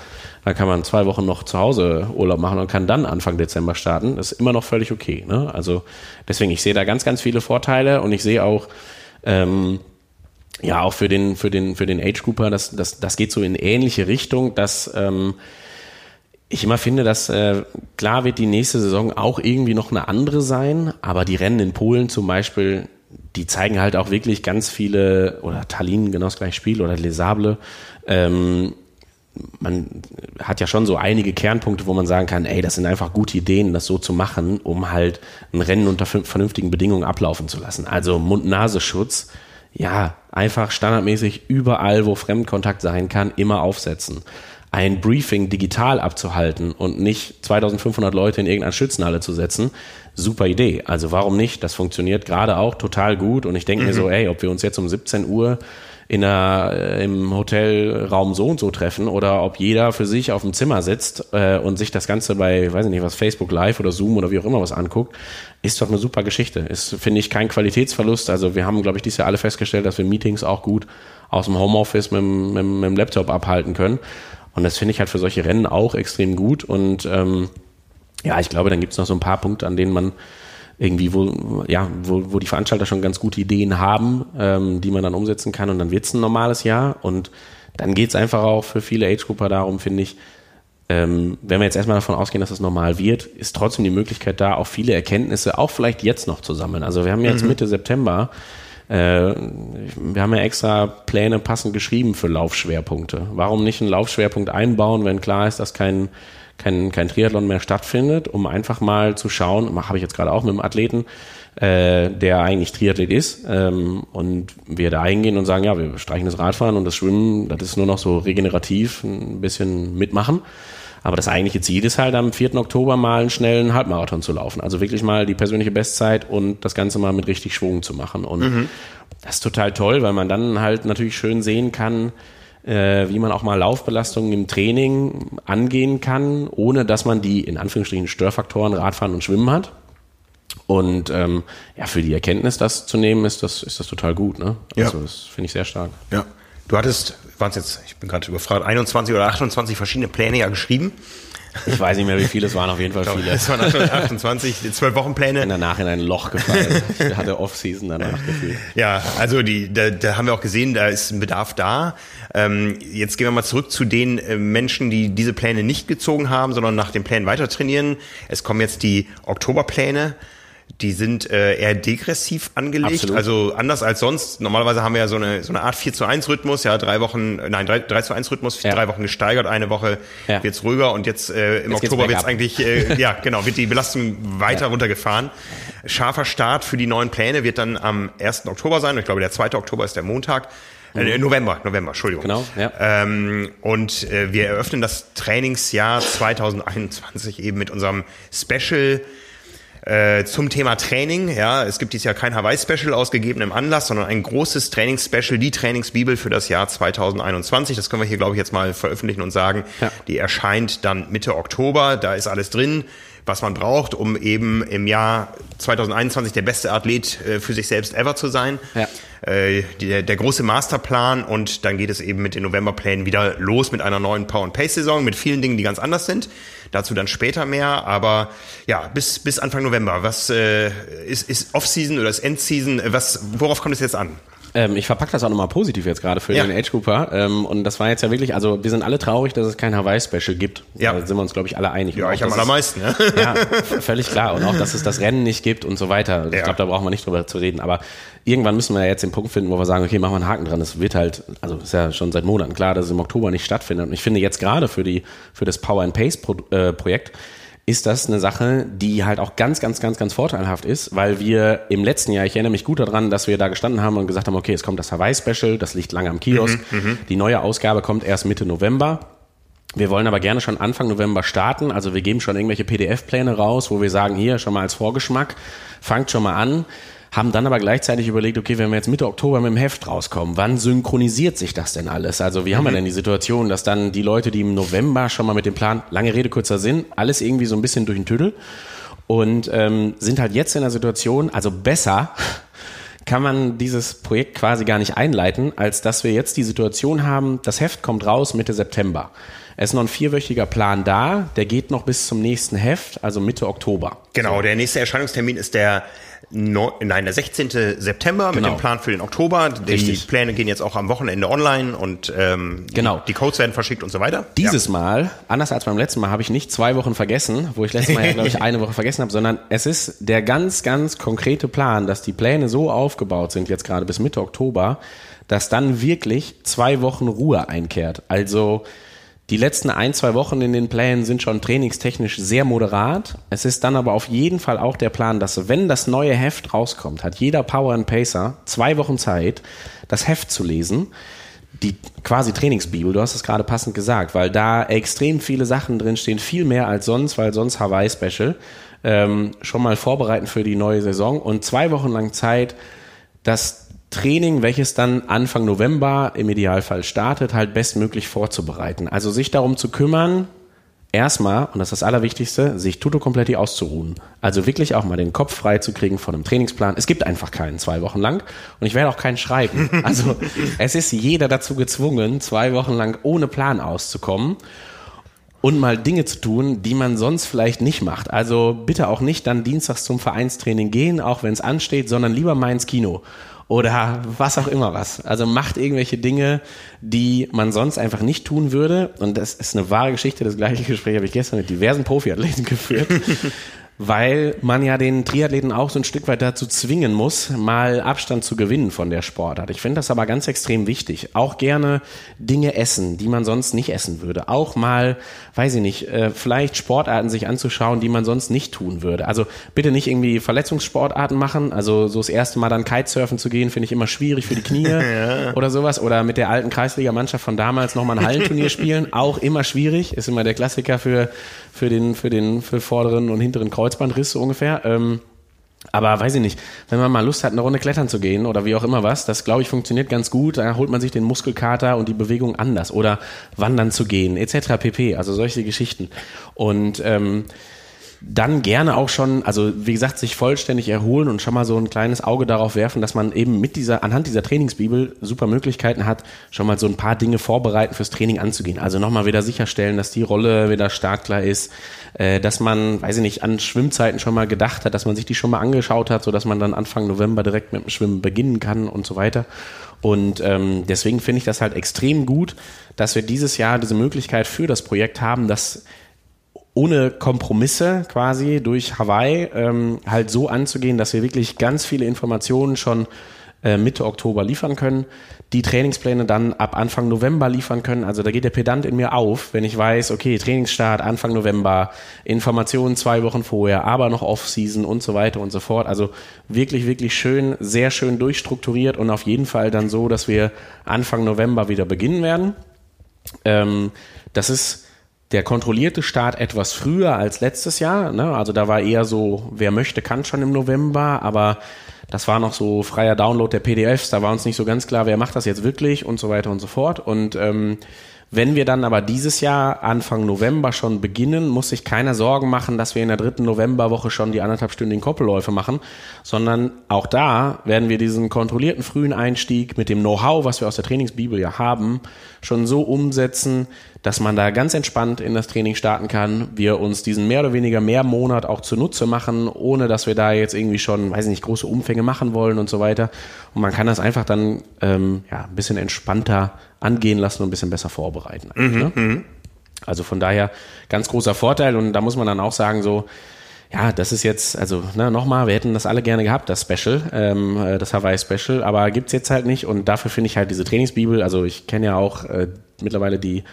Dann kann man zwei Wochen noch zu Hause Urlaub machen und kann dann Anfang Dezember starten. Das ist immer noch völlig okay. Ne? Also deswegen, ich sehe da ganz, ganz viele Vorteile und ich sehe auch, ähm, ja, auch für den, für den, für den Age Grouper, das, das, das geht so in ähnliche Richtung, dass ähm, ich immer finde, dass äh, klar wird die nächste Saison auch irgendwie noch eine andere sein, aber die Rennen in Polen zum Beispiel, die zeigen halt auch wirklich ganz viele, oder Tallinn genau das gleiche Spiel oder Les Sables, ähm, man hat ja schon so einige Kernpunkte, wo man sagen kann, ey, das sind einfach gute Ideen, das so zu machen, um halt ein Rennen unter vernünftigen Bedingungen ablaufen zu lassen. Also Mund-Nasenschutz, ja, einfach standardmäßig überall, wo Fremdkontakt sein kann, immer aufsetzen. Ein Briefing digital abzuhalten und nicht 2500 Leute in irgendeine Schützenhalle zu setzen, super Idee. Also warum nicht? Das funktioniert gerade auch total gut und ich denke mhm. mir so, ey, ob wir uns jetzt um 17 Uhr in einer, äh, im Hotelraum so und so treffen oder ob jeder für sich auf dem Zimmer sitzt äh, und sich das Ganze bei, weiß ich nicht was, Facebook Live oder Zoom oder wie auch immer was anguckt, ist doch eine super Geschichte. Ist, finde ich, kein Qualitätsverlust. Also wir haben, glaube ich, dieses Jahr alle festgestellt, dass wir Meetings auch gut aus dem Homeoffice mit, mit, mit dem Laptop abhalten können. Und das finde ich halt für solche Rennen auch extrem gut. Und ähm, ja, ich glaube, dann gibt es noch so ein paar Punkte, an denen man irgendwie, wo, ja, wo, wo die Veranstalter schon ganz gute Ideen haben, ähm, die man dann umsetzen kann und dann wird's ein normales Jahr und dann geht's einfach auch für viele Age-Grupper darum, finde ich, ähm, wenn wir jetzt erstmal davon ausgehen, dass es normal wird, ist trotzdem die Möglichkeit da, auch viele Erkenntnisse, auch vielleicht jetzt noch zu sammeln. Also wir haben jetzt mhm. Mitte September, äh, wir haben ja extra Pläne passend geschrieben für Laufschwerpunkte. Warum nicht einen Laufschwerpunkt einbauen, wenn klar ist, dass kein kein, kein Triathlon mehr stattfindet, um einfach mal zu schauen, habe ich jetzt gerade auch mit einem Athleten, äh, der eigentlich Triathlet ist, ähm, und wir da hingehen und sagen, ja, wir streichen das Radfahren und das Schwimmen, das ist nur noch so regenerativ, ein bisschen mitmachen. Aber das eigentliche Ziel ist halt am 4. Oktober mal einen schnellen Halbmarathon zu laufen. Also wirklich mal die persönliche Bestzeit und das Ganze mal mit richtig Schwung zu machen. Und mhm. das ist total toll, weil man dann halt natürlich schön sehen kann, äh, wie man auch mal Laufbelastungen im Training angehen kann, ohne dass man die in Anführungsstrichen Störfaktoren Radfahren und Schwimmen hat. Und ähm, ja, für die Erkenntnis, das zu nehmen, ist das, ist das total gut. Ne? Also ja. das finde ich sehr stark. Ja. Du hattest, waren es jetzt, ich bin gerade überfragt, 21 oder 28 verschiedene Pläne ja geschrieben. Ich weiß nicht mehr, wie viele es waren, auf jeden Fall viele. Es waren 28, zwölf Wochenpläne. Bin danach in ein Loch gefallen. Ich hatte Off-Season danach gefühlt. Ja, also die, da, da haben wir auch gesehen, da ist ein Bedarf da. Ähm, jetzt gehen wir mal zurück zu den äh, Menschen, die diese Pläne nicht gezogen haben, sondern nach den Plänen weiter trainieren. Es kommen jetzt die Oktoberpläne. Die sind äh, eher degressiv angelegt, Absolut. also anders als sonst. Normalerweise haben wir ja so eine, so eine Art 4 zu 1 Rhythmus, ja, drei Wochen, äh, nein, 3, 3 zu 1 Rhythmus, Ja. drei Wochen gesteigert, eine Woche Ja. wird's ruhiger und jetzt äh, im Jetzt Oktober wird's eigentlich, äh, ja, genau, wird die Belastung weiter runtergefahren. Scharfer Start für die neuen Pläne wird dann am 1. Oktober sein. Ich glaube, der 2. Oktober ist der Montag. Äh, November, November, Entschuldigung. Genau, ja. Ähm, und äh, wir eröffnen das Trainingsjahr 2021 eben mit unserem Special äh, zum Thema Training. Ja, es gibt dieses Jahr kein Hawaii-Special aus gegebenem Anlass, sondern ein großes Trainingsspecial, die Trainingsbibel für das Jahr 2021. Das können wir hier, glaube ich, jetzt mal veröffentlichen und sagen. Ja. Die erscheint dann Mitte Oktober. Da ist alles drin, was man braucht, um eben im Jahr 2021 der beste Athlet äh, für sich selbst ever zu sein. Ja. Äh, der, der große Masterplan und dann geht es eben mit den Novemberplänen wieder los mit einer neuen Power and Pace Saison mit vielen Dingen, die ganz anders sind. Dazu dann später mehr, aber ja, bis bis Anfang November. Was äh, ist ist Off-Season oder ist End-Season? Was worauf kommt es jetzt an? Ähm, ich verpacke das auch nochmal positiv jetzt gerade für Ja. den Age Cooper. Ähm, und das war jetzt ja wirklich, also wir sind alle traurig, dass es kein Hawaii-Special gibt. Ja. Da sind wir uns, glaube ich, alle einig. Ja, auch, ich am dass es- allermeisten. Ja. Ja, völlig klar. Und auch, dass es das Rennen nicht gibt und so weiter. Ich Ja. glaube, da brauchen wir nicht drüber zu reden. Aber irgendwann müssen wir ja jetzt den Punkt finden, wo wir sagen, okay, machen wir einen Haken dran. Es wird halt, also ist ja schon seit Monaten klar, dass es im Oktober nicht stattfindet. Und ich finde jetzt gerade für die, für das Power and Pace äh, Projekt ist das eine Sache, die halt auch ganz, ganz, ganz, ganz vorteilhaft ist, weil wir im letzten Jahr, ich erinnere mich gut daran, dass wir da gestanden haben und gesagt haben, okay, es kommt das Hawaii-Special, das liegt lange am Kiosk. die neue Ausgabe kommt erst Mitte November. Wir wollen aber gerne schon Anfang November starten. Also wir geben schon irgendwelche PDF-Pläne raus, wo wir sagen, hier schon mal als Vorgeschmack, fangt schon mal an. Haben dann aber gleichzeitig überlegt, okay, wenn wir jetzt Mitte Oktober mit dem Heft rauskommen, wann synchronisiert sich das denn alles? Also wie haben wir denn die Situation, dass dann die Leute, die im November schon mal mit dem Plan, lange Rede, kurzer Sinn, alles irgendwie so ein bisschen durch den Tüdel und ähm, sind halt jetzt in der Situation, also besser kann man dieses Projekt quasi gar nicht einleiten, als dass wir jetzt die Situation haben, das Heft kommt raus Mitte September. Es ist noch ein vierwöchiger Plan da, der geht noch bis zum nächsten Heft, also Mitte Oktober. Genau, der nächste Erscheinungstermin ist der Neu- Nein, der 16. September mit Genau. dem Plan für den Oktober. Die Richtig. Pläne gehen jetzt auch am Wochenende online und ähm, Genau. die, Codes werden verschickt und so weiter. Dieses Mal, anders als beim letzten Mal, habe ich nicht zwei Wochen vergessen, wo ich letztes Mal ja, glaube ich, eine Woche vergessen habe, sondern es ist der ganz, ganz konkrete Plan, dass die Pläne so aufgebaut sind, jetzt gerade bis Mitte Oktober, dass dann wirklich zwei Wochen Ruhe einkehrt. Also die letzten ein, zwei Wochen in den Plänen sind schon trainingstechnisch sehr moderat. Es ist dann aber auf jeden Fall auch der Plan, dass wenn das neue Heft rauskommt, hat jeder Power and Pacer zwei Wochen Zeit, das Heft zu lesen. Die quasi Trainingsbibel, du hast es gerade passend gesagt, weil da extrem viele Sachen drinstehen, viel mehr als sonst, weil sonst Hawaii Special, ähm, schon mal vorbereiten für die neue Saison. Und zwei Wochen lang Zeit, das Training, welches dann Anfang November im Idealfall startet, halt bestmöglich vorzubereiten. Also sich darum zu kümmern, erstmal, und das ist das Allerwichtigste, sich tutto kompletti auszuruhen. Also wirklich auch mal den Kopf frei zu kriegen von einem Trainingsplan. Es gibt einfach keinen zwei Wochen lang und ich werde auch keinen schreiben. Also es ist jeder dazu gezwungen, zwei Wochen lang ohne Plan auszukommen und mal Dinge zu tun, die man sonst vielleicht nicht macht. Also bitte auch nicht dann dienstags zum Vereinstraining gehen, auch wenn es ansteht, sondern lieber mal ins Kino oder was auch immer was. Also macht irgendwelche Dinge, die man sonst einfach nicht tun würde. Und das ist eine wahre Geschichte. Das gleiche Gespräch habe ich gestern mit diversen Profiathleten geführt. Weil man ja den Triathleten auch so ein Stück weit dazu zwingen muss, mal Abstand zu gewinnen von der Sportart. Ich finde das aber ganz extrem wichtig. Auch gerne Dinge essen, die man sonst nicht essen würde. Auch mal, weiß ich nicht, äh, vielleicht Sportarten sich anzuschauen, die man sonst nicht tun würde. Also bitte nicht irgendwie Verletzungssportarten machen. Also so das erste Mal dann Kitesurfen zu gehen, finde ich immer schwierig für die Knie oder sowas. Oder mit der alten Kreisliga-Mannschaft von damals nochmal ein Hallenturnier spielen. Auch immer schwierig. Ist immer der Klassiker für, für den, für den, für vorderen und hinteren Kreuzbandriss so ungefähr. Ähm, aber weiß ich nicht, wenn man mal Lust hat, eine Runde klettern zu gehen oder wie auch immer was, das glaube ich funktioniert ganz gut. Da holt man sich den Muskelkater und die Bewegung anders oder wandern zu gehen etc. pp. Also solche Geschichten. Und ähm, dann gerne auch schon, also wie gesagt, sich vollständig erholen und schon mal so ein kleines Auge darauf werfen, dass man eben mit dieser, anhand dieser Trainingsbibel super Möglichkeiten hat, schon mal so ein paar Dinge vorbereiten fürs Training anzugehen. Also nochmal wieder sicherstellen, dass die Rolle wieder startklar ist, äh, dass man, weiß ich nicht, an Schwimmzeiten schon mal gedacht hat, dass man sich die schon mal angeschaut hat, so dass man dann Anfang November direkt mit dem Schwimmen beginnen kann und so weiter. Und ähm, deswegen finde ich das halt extrem gut, dass wir dieses Jahr diese Möglichkeit für das Projekt haben, dass ohne Kompromisse quasi durch Hawaii ähm, halt so anzugehen, dass wir wirklich ganz viele Informationen schon äh, Mitte Oktober liefern können, die Trainingspläne dann ab Anfang November liefern können. Also da geht der Pedant in mir auf, wenn ich weiß, okay, Trainingsstart Anfang November, Informationen zwei Wochen vorher, aber noch Off-Season und so weiter und so fort. Also wirklich, wirklich schön, sehr schön durchstrukturiert und auf jeden Fall dann so, dass wir Anfang November wieder beginnen werden. Ähm, das ist der kontrollierte Start etwas früher als letztes Jahr. Ne? Also da war eher so, wer möchte, kann schon im November, aber das war noch so freier Download der PDFs, da war uns nicht so ganz klar, wer macht das jetzt wirklich und so weiter und so fort. Und ähm, wenn wir dann aber dieses Jahr Anfang November schon beginnen, muss sich keiner Sorgen machen, dass wir in der dritten Novemberwoche schon die anderthalbstündigen Koppelläufe machen, sondern auch da werden wir diesen kontrollierten frühen Einstieg mit dem Know-how, was wir aus der Trainingsbibel ja haben, schon so umsetzen, dass man da ganz entspannt in das Training starten kann. Wir uns diesen mehr oder weniger mehr Monat auch zunutze machen, ohne dass wir da jetzt irgendwie schon, weiß ich nicht, große Umfänge machen wollen und so weiter. Und man kann das einfach dann ähm, ja, ein bisschen entspannter angehen lassen und ein bisschen besser vorbereiten. Mhm, ne? Mhm. Also von daher ganz großer Vorteil und da muss man dann auch sagen, so, ja, das ist jetzt, also ne, nochmal, wir hätten das alle gerne gehabt, das Special, ähm, äh, das Hawaii Special, aber gibt's jetzt halt nicht und dafür finde ich halt diese Trainingsbibel, also ich kenne ja auch äh, mittlerweile die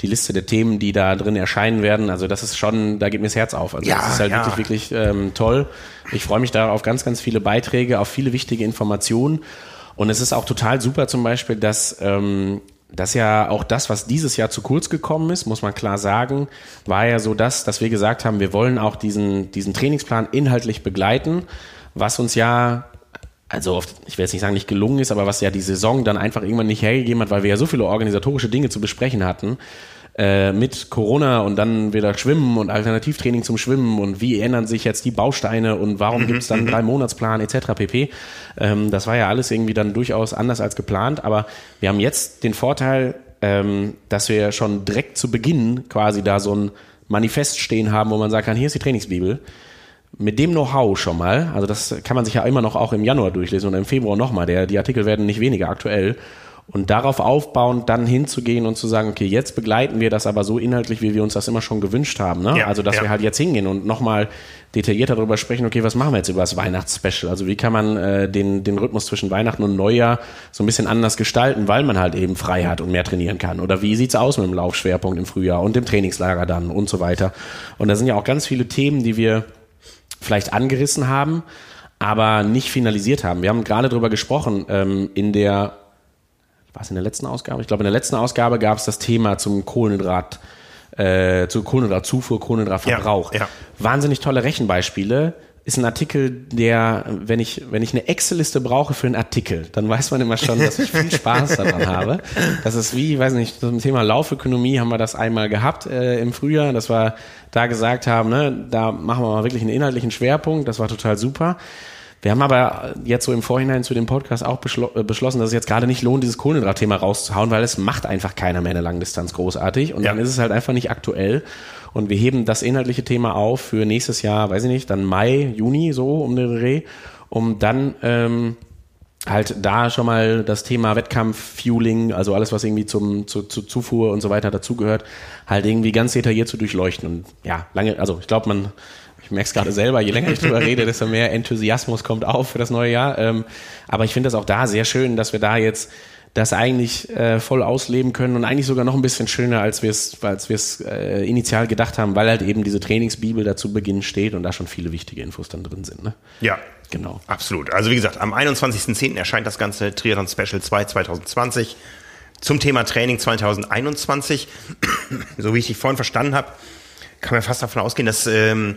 die Liste der Themen, die da drin erscheinen werden. Also das ist schon, da geht mir das Herz auf. Also ja, das ist halt ja. wirklich, wirklich ähm, toll. Ich freue mich da auf ganz, ganz viele Beiträge, auf viele wichtige Informationen. Und es ist auch total super zum Beispiel, dass ähm, das ja auch das, was dieses Jahr zu kurz gekommen ist, muss man klar sagen, war ja so das, dass wir gesagt haben, wir wollen auch diesen, diesen Trainingsplan inhaltlich begleiten, was uns ja also oft, ich will jetzt nicht sagen, nicht gelungen ist, aber was ja die Saison dann einfach irgendwann nicht hergegeben hat, weil wir ja so viele organisatorische Dinge zu besprechen hatten, äh, mit Corona und dann wieder Schwimmen und Alternativtraining zum Schwimmen und wie ändern sich jetzt die Bausteine und warum gibt es dann einen drei Monatsplan etc. pp. Ähm, das war ja alles irgendwie dann durchaus anders als geplant, aber wir haben jetzt den Vorteil, ähm, dass wir schon direkt zu Beginn quasi da so ein Manifest stehen haben, wo man sagen kann, hier ist die Trainingsbibel mit dem Know-how schon mal, also das kann man sich ja immer noch auch im Januar durchlesen und im Februar nochmal, der, die Artikel werden nicht weniger aktuell. Und darauf aufbauend dann hinzugehen und zu sagen, okay, jetzt begleiten wir das aber so inhaltlich, wie wir uns das immer schon gewünscht haben. Ne? Ja, also, dass ja. wir halt jetzt hingehen und nochmal detaillierter darüber sprechen, okay, was machen wir jetzt über das Weihnachtsspecial? Also wie kann man äh, den, den Rhythmus zwischen Weihnachten und Neujahr so ein bisschen anders gestalten, weil man halt eben frei hat und mehr trainieren kann? Oder wie sieht's aus mit dem Laufschwerpunkt im Frühjahr und dem Trainingslager dann und so weiter? Und da sind ja auch ganz viele Themen, die wir vielleicht angerissen haben, aber nicht finalisiert haben. Wir haben gerade darüber gesprochen, ähm, in der, war es in der letzten Ausgabe? Ich glaube, in der letzten Ausgabe gab es das Thema zum Kohlenhydrat, äh, zu Kohlenhydratzufuhr, Kohlenhydratverbrauch. Ja, ja. Wahnsinnig tolle Rechenbeispiele, ist ein Artikel, der, wenn ich, wenn ich eine Excel-Liste brauche für einen Artikel, dann weiß man immer schon, dass ich viel Spaß daran habe. Das ist wie, ich weiß nicht, zum Thema Laufökonomie haben wir das einmal gehabt äh, im Frühjahr, dass wir da gesagt haben, ne, da machen wir mal wirklich einen inhaltlichen Schwerpunkt, das war total super. Wir haben aber jetzt so im Vorhinein zu dem Podcast auch äh, beschlossen, dass es jetzt gerade nicht lohnt, dieses Kohlenhydratthema rauszuhauen, weil es macht einfach keiner mehr in der Langdistanz großartig und ja. dann ist es halt einfach nicht aktuell. Und wir heben das inhaltliche Thema auf für nächstes Jahr, weiß ich nicht, dann Mai, Juni, so um den Dreh, um dann ähm, halt da schon mal das Thema Wettkampf-Fueling, also alles, was irgendwie zum, zu, zu Zufuhr und so weiter dazugehört, halt irgendwie ganz detailliert zu durchleuchten. Und ja, lange, also ich glaube, man, ich merke es gerade selber, je länger ich drüber rede, desto mehr Enthusiasmus kommt auf für das neue Jahr. Ähm, aber ich finde das auch da sehr schön, dass wir da jetzt das eigentlich äh, voll ausleben können und eigentlich sogar noch ein bisschen schöner, als wir es als wir es äh, initial gedacht haben, weil halt eben diese Trainingsbibel dazu Beginn steht und da schon viele wichtige Infos dann drin sind. Ne? Ja, genau. Absolut. Also wie gesagt, am 21.10. erscheint das ganze Triathlon Special 2 2020 zum Thema Training 2021. so wie ich dich vorhin verstanden habe, kann man fast davon ausgehen, dass ähm,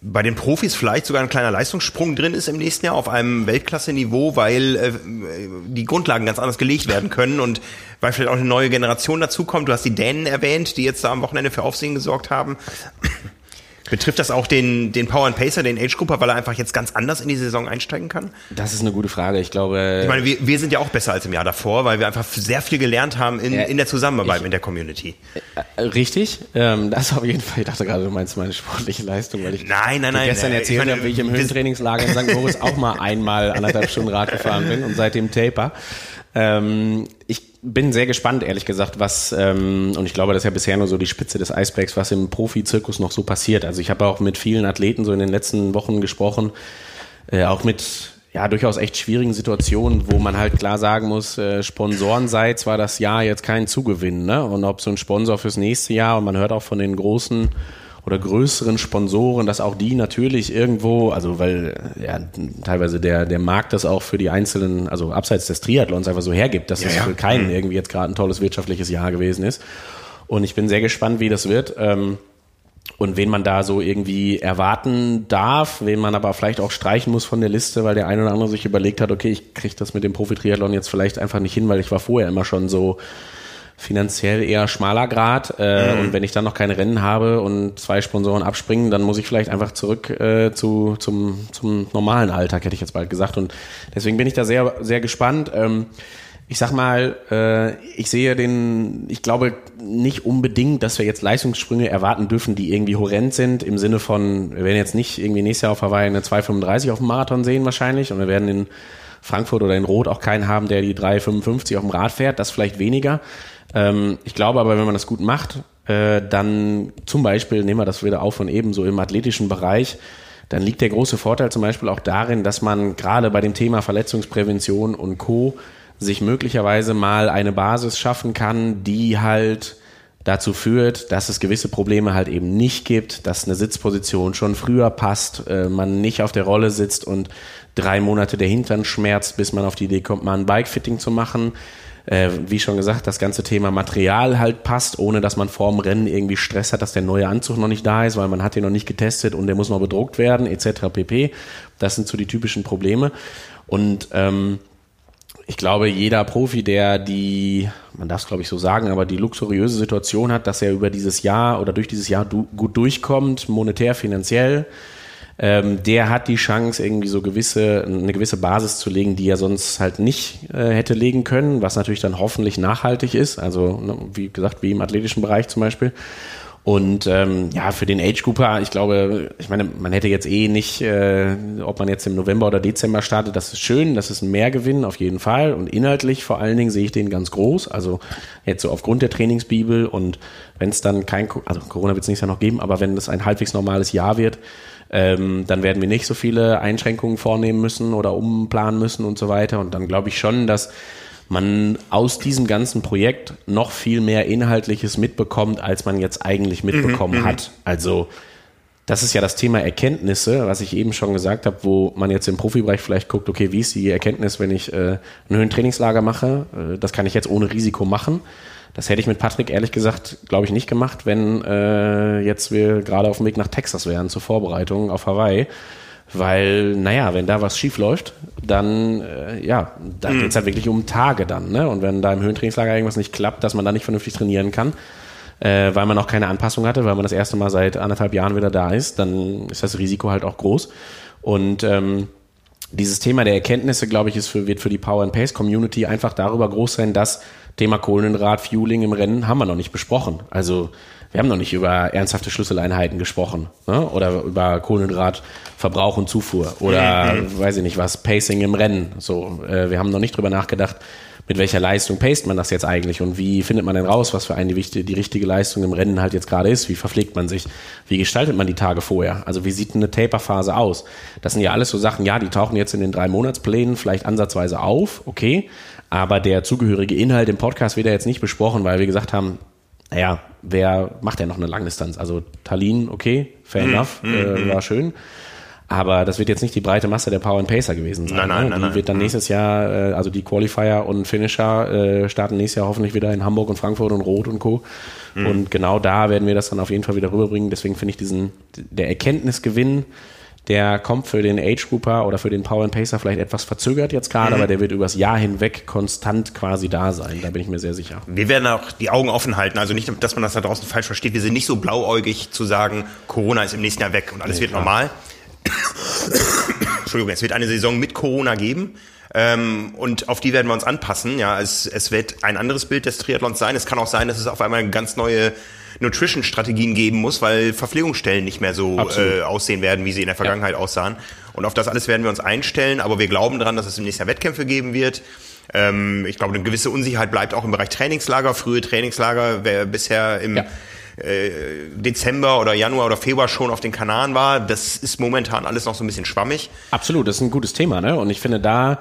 bei den Profis vielleicht sogar ein kleiner Leistungssprung drin ist im nächsten Jahr auf einem Weltklasse-Niveau, weil äh, die Grundlagen ganz anders gelegt werden können und weil vielleicht auch eine neue Generation dazukommt. Du hast die Dänen erwähnt, die jetzt da am Wochenende für Aufsehen gesorgt haben. Betrifft das auch den, den Power and Pacer, den Age Grouper, weil er einfach jetzt ganz anders in die Saison einsteigen kann? Das ist eine gute Frage. Ich glaube. Ich meine, wir, wir sind ja auch besser als im Jahr davor, weil wir einfach sehr viel gelernt haben in, in der Zusammenarbeit ich, mit der Community. Äh, richtig. Ähm, das auf jeden Fall. Ich dachte gerade, du meinst meine sportliche Leistung, weil ich nein, nein, nein, gestern erzählt habe, wie ich im Höhentrainingslager in St. Moritz auch mal einmal anderthalb Stunden Rad gefahren bin und seitdem Taper. Ähm, ich bin sehr gespannt, ehrlich gesagt, was, ähm, und ich glaube, das ist ja bisher nur so die Spitze des Eisbergs, was im Profi-Zirkus noch so passiert. Also ich habe auch mit vielen Athleten so in den letzten Wochen gesprochen, äh, auch mit ja, durchaus echt schwierigen Situationen, wo man halt klar sagen muss, äh, Sponsorenseits war das Jahr jetzt kein Zugewinn, ne? Und ob so ein Sponsor fürs nächste Jahr, und man hört auch von den großen oder größeren Sponsoren, dass auch die natürlich irgendwo, also weil ja teilweise der, der Markt das auch für die einzelnen, also abseits des Triathlons einfach so hergibt, dass ja, es ja. für keinen mhm. irgendwie jetzt gerade ein tolles wirtschaftliches Jahr gewesen ist. Und ich bin sehr gespannt, wie das wird. Ähm, und wen man da so irgendwie erwarten darf, wen man aber vielleicht auch streichen muss von der Liste, weil der eine oder andere sich überlegt hat, okay, ich kriege das mit dem Profi-Triathlon jetzt vielleicht einfach nicht hin, weil ich war vorher immer schon so finanziell eher schmaler Grad. Äh, mhm. Und wenn ich dann noch keine Rennen habe und zwei Sponsoren abspringen, dann muss ich vielleicht einfach zurück äh, zu, zum, zum normalen Alltag, hätte ich jetzt bald gesagt. Und deswegen bin ich da sehr, sehr gespannt. Ähm, ich sag mal, äh, ich sehe den, ich glaube nicht unbedingt, dass wir jetzt Leistungssprünge erwarten dürfen, die irgendwie horrend sind, im Sinne von, wir werden jetzt nicht irgendwie nächstes Jahr auf Hawaii eine 2,35 auf dem Marathon sehen wahrscheinlich und wir werden in Frankfurt oder in Rot auch keinen haben, der die 3,55 auf dem Rad fährt, das vielleicht weniger. Ähm, ich glaube aber, wenn man das gut macht, äh, dann zum Beispiel, nehmen wir das wieder auf von eben so im athletischen Bereich, dann liegt der große Vorteil zum Beispiel auch darin, dass man gerade bei dem Thema Verletzungsprävention und Co. sich möglicherweise mal eine Basis schaffen kann, die halt dazu führt, dass es gewisse Probleme halt eben nicht gibt, dass eine Sitzposition schon früher passt, äh, man nicht auf der Rolle sitzt und drei Monate der Hintern schmerzt, bis man auf die Idee kommt, mal ein Bikefitting zu machen äh, wie schon gesagt, das ganze Thema Material halt passt, ohne dass man vorm Rennen irgendwie Stress hat, dass der neue Anzug noch nicht da ist, weil man hat ihn noch nicht getestet und der muss noch bedruckt werden, etc. pp. Das sind so die typischen Probleme. Und ähm, ich glaube, jeder Profi, der die, man darf es glaube ich so sagen, aber die luxuriöse Situation hat, dass er über dieses Jahr oder durch dieses Jahr du, gut durchkommt, monetär, finanziell, ähm, der hat die Chance, irgendwie so gewisse, eine gewisse Basis zu legen, die er sonst halt nicht äh, hätte legen können, was natürlich dann hoffentlich nachhaltig ist. Also, ne, wie gesagt, wie im athletischen Bereich zum Beispiel. Und ähm, ja, für den Age Grouper, ich glaube, ich meine, man hätte jetzt eh nicht, äh, ob man jetzt im November oder Dezember startet, das ist schön, das ist ein Mehrgewinn auf jeden Fall. Und inhaltlich vor allen Dingen sehe ich den ganz groß. Also jetzt so aufgrund der Trainingsbibel und wenn es dann kein, also Corona wird es nächstes Jahr noch geben, aber wenn es ein halbwegs normales Jahr wird, ähm, dann werden wir nicht so viele Einschränkungen vornehmen müssen oder umplanen müssen und so weiter. Und dann glaube ich schon, dass man aus diesem ganzen Projekt noch viel mehr Inhaltliches mitbekommt, als man jetzt eigentlich mitbekommen mhm, hat. Also das ist ja das Thema Erkenntnisse, was ich eben schon gesagt habe, wo man jetzt im Profibereich vielleicht guckt, okay, wie ist die Erkenntnis, wenn ich äh, ein Höhentrainingslager mache? Äh, das kann ich jetzt ohne Risiko machen. Das hätte ich mit Patrick ehrlich gesagt, glaube ich, nicht gemacht, wenn äh, jetzt wir gerade auf dem Weg nach Texas wären zur Vorbereitung auf Hawaii. Weil, naja, wenn da was schief läuft, dann, äh, ja, dann mhm. geht es halt wirklich um Tage dann. Ne? Und wenn da im Höhentrainingslager irgendwas nicht klappt, dass man da nicht vernünftig trainieren kann, äh, weil man noch keine Anpassung hatte, weil man das erste Mal seit anderthalb Jahren wieder da ist, dann ist das Risiko halt auch groß. Und ähm, dieses Thema der Erkenntnisse, glaube ich, ist für, wird für die Power and Pace Community einfach darüber groß sein, dass Thema Kohlenhydrat, Fueling im Rennen haben wir noch nicht besprochen. Also wir haben noch nicht über ernsthafte Schlüsseleinheiten gesprochen ne? oder über Kohlenhydratverbrauch und Zufuhr oder mhm. weiß ich nicht was, Pacing im Rennen. So, äh, wir haben noch nicht drüber nachgedacht, mit welcher Leistung paced man das jetzt eigentlich und wie findet man denn raus, was für eine die, die richtige Leistung im Rennen halt jetzt gerade ist, wie verpflegt man sich, wie gestaltet man die Tage vorher, also wie sieht eine Taperphase aus. Das sind ja alles so Sachen, ja, die tauchen jetzt in den drei Monatsplänen vielleicht ansatzweise auf, okay, aber der zugehörige Inhalt im Podcast wird ja jetzt nicht besprochen, weil wir gesagt haben, naja, wer macht denn noch eine Langdistanz? Also Tallinn, okay, fair mm, enough, mm, äh, mhm. war schön. Aber das wird jetzt nicht die breite Masse der Power and Pacer gewesen sein. Nein, nein, ne? nein. Die nein, wird dann nein. nächstes Jahr, äh, also die Qualifier und Finisher äh, starten nächstes Jahr hoffentlich wieder in Hamburg und Frankfurt und Rot und Co. Mhm. Und genau da werden wir das dann auf jeden Fall wieder rüberbringen. Deswegen finde ich diesen, der Erkenntnisgewinn, Der kommt für den Age Grouper oder für den Power and Pacer vielleicht etwas verzögert jetzt gerade, mhm. aber der wird übers Jahr hinweg konstant quasi da sein. Da bin ich mir sehr sicher. Wir werden auch die Augen offen halten. Also nicht, dass man das da draußen falsch versteht. Wir sind nicht so blauäugig zu sagen, Corona ist im nächsten Jahr weg und alles nee, wird klar. normal. Entschuldigung, es wird eine Saison mit Corona geben. Ähm, und auf die werden wir uns anpassen. Ja, es, es wird ein anderes Bild des Triathlons sein. Es kann auch sein, dass es auf einmal ganz neue Nutrition-Strategien geben muss, weil Verpflegungsstellen nicht mehr so äh, aussehen werden, wie sie in der Vergangenheit ja. aussahen. Und auf das alles werden wir uns einstellen. Aber wir glauben daran, dass es im nächsten Jahr Wettkämpfe geben wird. Ähm, ich glaube, eine gewisse Unsicherheit bleibt auch im Bereich Trainingslager. Frühe Trainingslager, wer bisher im ja. äh, Dezember oder Januar oder Februar schon auf den Kanaren war, das ist momentan alles noch so ein bisschen schwammig. Absolut, das ist ein gutes Thema, ne? Und ich finde da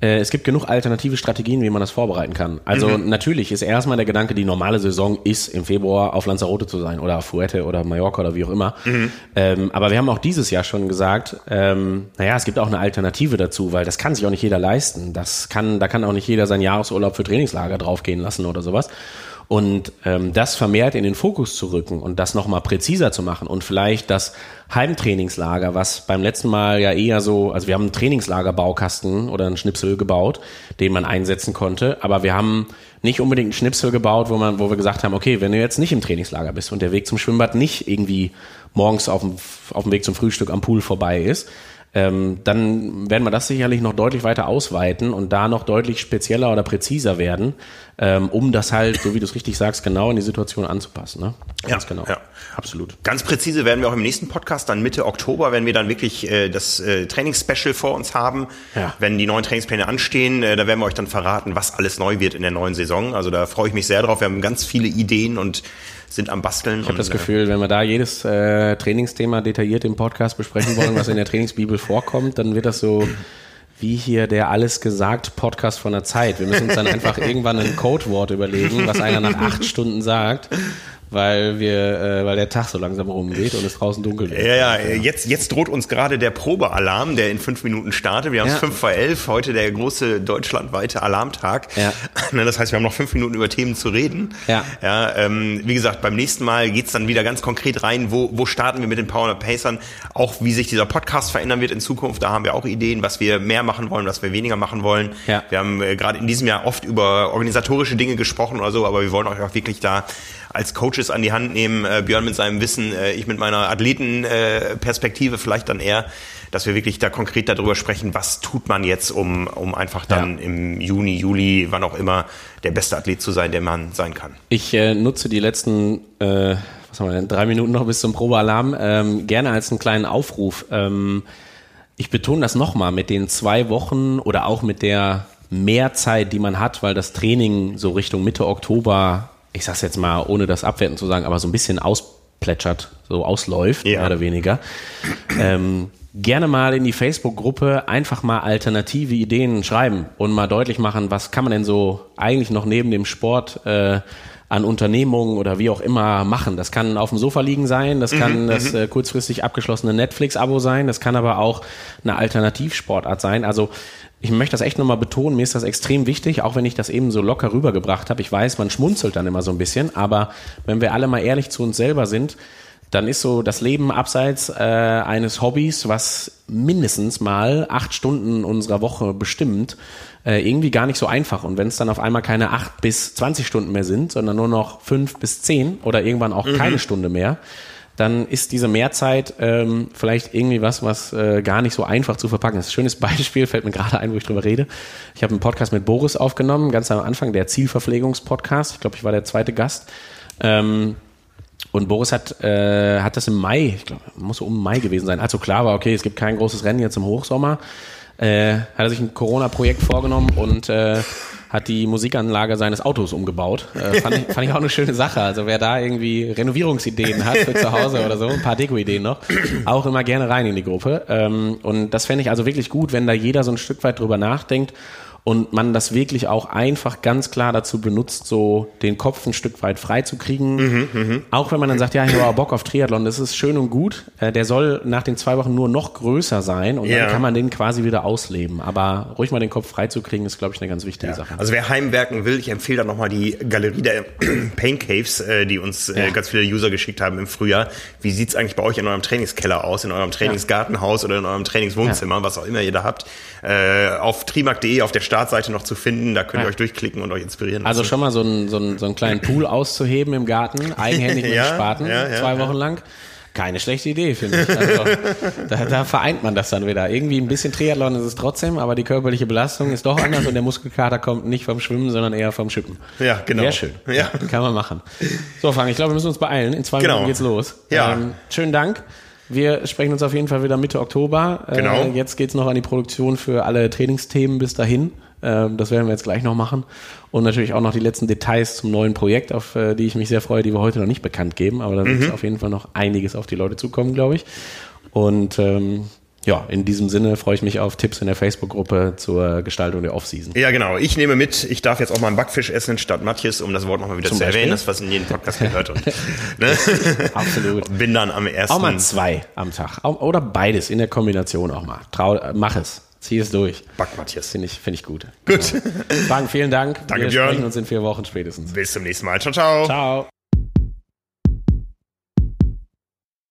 äh, es gibt genug alternative Strategien, wie man das vorbereiten kann. Also mhm. natürlich ist erstmal der Gedanke, die normale Saison ist im Februar auf Lanzarote zu sein oder auf Fuerte oder Mallorca oder wie auch immer. Mhm. Ähm, aber wir haben auch dieses Jahr schon gesagt, ähm, naja, es gibt auch eine Alternative dazu, weil das kann sich auch nicht jeder leisten. Das kann, da kann auch nicht jeder seinen Jahresurlaub für Trainingslager draufgehen lassen oder sowas. Und ähm, das vermehrt in den Fokus zu rücken und das nochmal präziser zu machen und vielleicht das Heimtrainingslager, was beim letzten Mal ja eher so, also wir haben einen Trainingslagerbaukasten oder einen Schnipsel gebaut, den man einsetzen konnte, aber wir haben nicht unbedingt einen Schnipsel gebaut, wo man, wo wir gesagt haben, okay, wenn du jetzt nicht im Trainingslager bist und der Weg zum Schwimmbad nicht irgendwie morgens auf dem, auf dem Weg zum Frühstück am Pool vorbei ist, ähm, dann werden wir das sicherlich noch deutlich weiter ausweiten und da noch deutlich spezieller oder präziser werden, ähm, um das halt, so wie du es richtig sagst, genau in die Situation anzupassen. Ne? Ganz ja, genau. Ja, absolut. Ganz präzise werden wir auch im nächsten Podcast, dann Mitte Oktober, wenn wir dann wirklich äh, das äh, Trainingsspecial vor uns haben, ja. wenn die neuen Trainingspläne anstehen, äh, da werden wir euch dann verraten, was alles neu wird in der neuen Saison. Also da freue ich mich sehr drauf. Wir haben ganz viele Ideen und sind am Basteln. Ich habe das Gefühl, wenn wir da jedes äh, Trainingsthema detailliert im Podcast besprechen wollen, was in der Trainingsbibel vorkommt, dann wird das so wie hier der Alles gesagt Podcast von der Zeit. Wir müssen uns dann einfach irgendwann ein Codewort überlegen, was einer nach acht Stunden sagt weil wir, äh, weil der Tag so langsam rumgeht und es draußen dunkel wird. Ja, ja, jetzt, jetzt droht uns gerade der Probealarm, der in fünf Minuten startet. Wir haben es ja. fünf vor elf, heute der große deutschlandweite Alarmtag. Ja. Ne, das heißt, wir haben noch fünf Minuten über Themen zu reden. Ja. ja ähm, wie gesagt, beim nächsten Mal geht's dann wieder ganz konkret rein, wo, wo starten wir mit den Power Pacern, auch wie sich dieser Podcast verändern wird in Zukunft. Da haben wir auch Ideen, was wir mehr machen wollen, was wir weniger machen wollen. Ja. Wir haben äh, gerade in diesem Jahr oft über organisatorische Dinge gesprochen oder so, aber wir wollen euch auch wirklich da als Coaches an die Hand nehmen, äh, Björn mit seinem Wissen, äh, ich mit meiner Athletenperspektive äh, vielleicht dann eher, dass wir wirklich da konkret darüber sprechen, was tut man jetzt, um, um einfach dann ja. im Juni, Juli, wann auch immer, der beste Athlet zu sein, der man sein kann. Ich äh, nutze die letzten äh, was haben wir denn, drei Minuten noch bis zum Probealarm, ähm, gerne als einen kleinen Aufruf. Ähm, ich betone das nochmal mit den zwei Wochen oder auch mit der Mehrzeit, die man hat, weil das Training so Richtung Mitte Oktober ich sag's jetzt mal, ohne das abwerten zu sagen, aber so ein bisschen ausplätschert, so ausläuft, ja. mehr oder weniger. Ähm, gerne mal in die Facebook-Gruppe einfach mal alternative Ideen schreiben und mal deutlich machen, was kann man denn so eigentlich noch neben dem Sport äh, an Unternehmungen oder wie auch immer machen. Das kann auf dem Sofa liegen sein, das kann mhm, das mhm. äh, kurzfristig abgeschlossene Netflix-Abo sein, das kann aber auch eine Alternativsportart sein. Also ich möchte das echt nochmal betonen, mir ist das extrem wichtig, auch wenn ich das eben so locker rübergebracht habe. Ich weiß, man schmunzelt dann immer so ein bisschen, aber wenn wir alle mal ehrlich zu uns selber sind, dann ist so das Leben abseits äh, eines Hobbys, was mindestens mal acht Stunden unserer Woche bestimmt, äh, irgendwie gar nicht so einfach. Und wenn es dann auf einmal keine acht bis zwanzig Stunden mehr sind, sondern nur noch fünf bis zehn oder irgendwann auch mhm. keine Stunde mehr, dann ist diese Mehrzeit ähm, vielleicht irgendwie was, was äh, gar nicht so einfach zu verpacken ist. Schönes Beispiel fällt mir gerade ein, wo ich drüber rede. Ich habe einen Podcast mit Boris aufgenommen, ganz am Anfang, der Zielverpflegungspodcast. Ich glaube, ich war der zweite Gast. Ähm, und Boris hat, äh, hat das im Mai, ich glaube, muss so um Mai gewesen sein, als so klar war, okay, es gibt kein großes Rennen jetzt im Hochsommer, äh, hat er sich ein Corona-Projekt vorgenommen und äh, hat die Musikanlage seines Autos umgebaut. Äh, fand, ich, fand ich auch eine schöne Sache. Also wer da irgendwie Renovierungsideen hat für zu Hause oder so, ein paar Deko-Ideen noch, auch immer gerne rein in die Gruppe. Ähm, und das fände ich also wirklich gut, wenn da jeder so ein Stück weit drüber nachdenkt und man das wirklich auch einfach ganz klar dazu benutzt, so den Kopf ein Stück weit frei zu kriegen. Mhm, auch wenn man dann sagt, ja, ich habe Bock auf Triathlon, das ist schön und gut. Äh, der soll nach den zwei Wochen nur noch größer sein und Ja. dann kann man den quasi wieder ausleben. Aber ruhig mal den Kopf frei zu kriegen, ist, glaube ich, eine ganz wichtige Sache. Also wer heimwerken will, ich empfehle da nochmal die Galerie der Pain Caves, äh, die uns äh, Ja. ganz viele User geschickt haben im Frühjahr. Wie sieht's eigentlich bei euch in eurem Trainingskeller aus, in eurem Trainingsgartenhaus oder in eurem Trainingswohnzimmer, was auch immer ihr da habt? Auf trimark.de auf der Startseite noch zu finden, da könnt ihr Ja. euch durchklicken und euch inspirieren Also schon mal so einen, so, einen, so einen kleinen Pool auszuheben im Garten, eigenhändig mit Ja, Spaten, ja, zwei. Wochen lang. Keine schlechte Idee, finde ich. Also, da, da vereint man das dann wieder. Irgendwie ein bisschen Triathlon ist es trotzdem, aber die körperliche Belastung ist doch anders und der Muskelkater kommt nicht vom Schwimmen, sondern eher vom Schippen. Ja, genau. Sehr schön. Ja. Kann man machen. So, Frank, ich glaube, wir müssen uns beeilen. In zwei Genau. Minuten geht's los. Ja. Ähm, schönen Dank. Wir sprechen uns auf jeden Fall wieder Mitte Oktober. Genau. Äh, jetzt geht's noch an die Produktion für alle Trainingsthemen bis dahin. Ähm, das werden wir jetzt gleich noch machen. Und natürlich auch noch die letzten Details zum neuen Projekt, auf äh, die ich mich sehr freue, die wir heute noch nicht bekannt geben. Aber da Mhm. wird auf jeden Fall noch einiges auf die Leute zukommen, glaube ich. Und ähm, ja, in diesem Sinne freue ich mich auf Tipps in der Facebook-Gruppe zur Gestaltung der Offseason. Ja, genau. Ich nehme mit, ich darf jetzt auch mal einen Backfisch essen statt Matthias, um das Wort nochmal wieder Zum zu erwähnen, Beispiel? das was in jedem Podcast gehört. Und, ne? Absolut. Bin dann am ersten. Auch mal zwei am Tag. Oder beides in der Kombination auch mal. Trau, mach es. Zieh es durch. Back Matthias. Finde ich, finde ich gut. Gut. Frank, vielen Dank. Danke, Wir Björn. sprechen uns in vier Wochen spätestens. Bis zum nächsten Mal. Ciao, ciao. Ciao.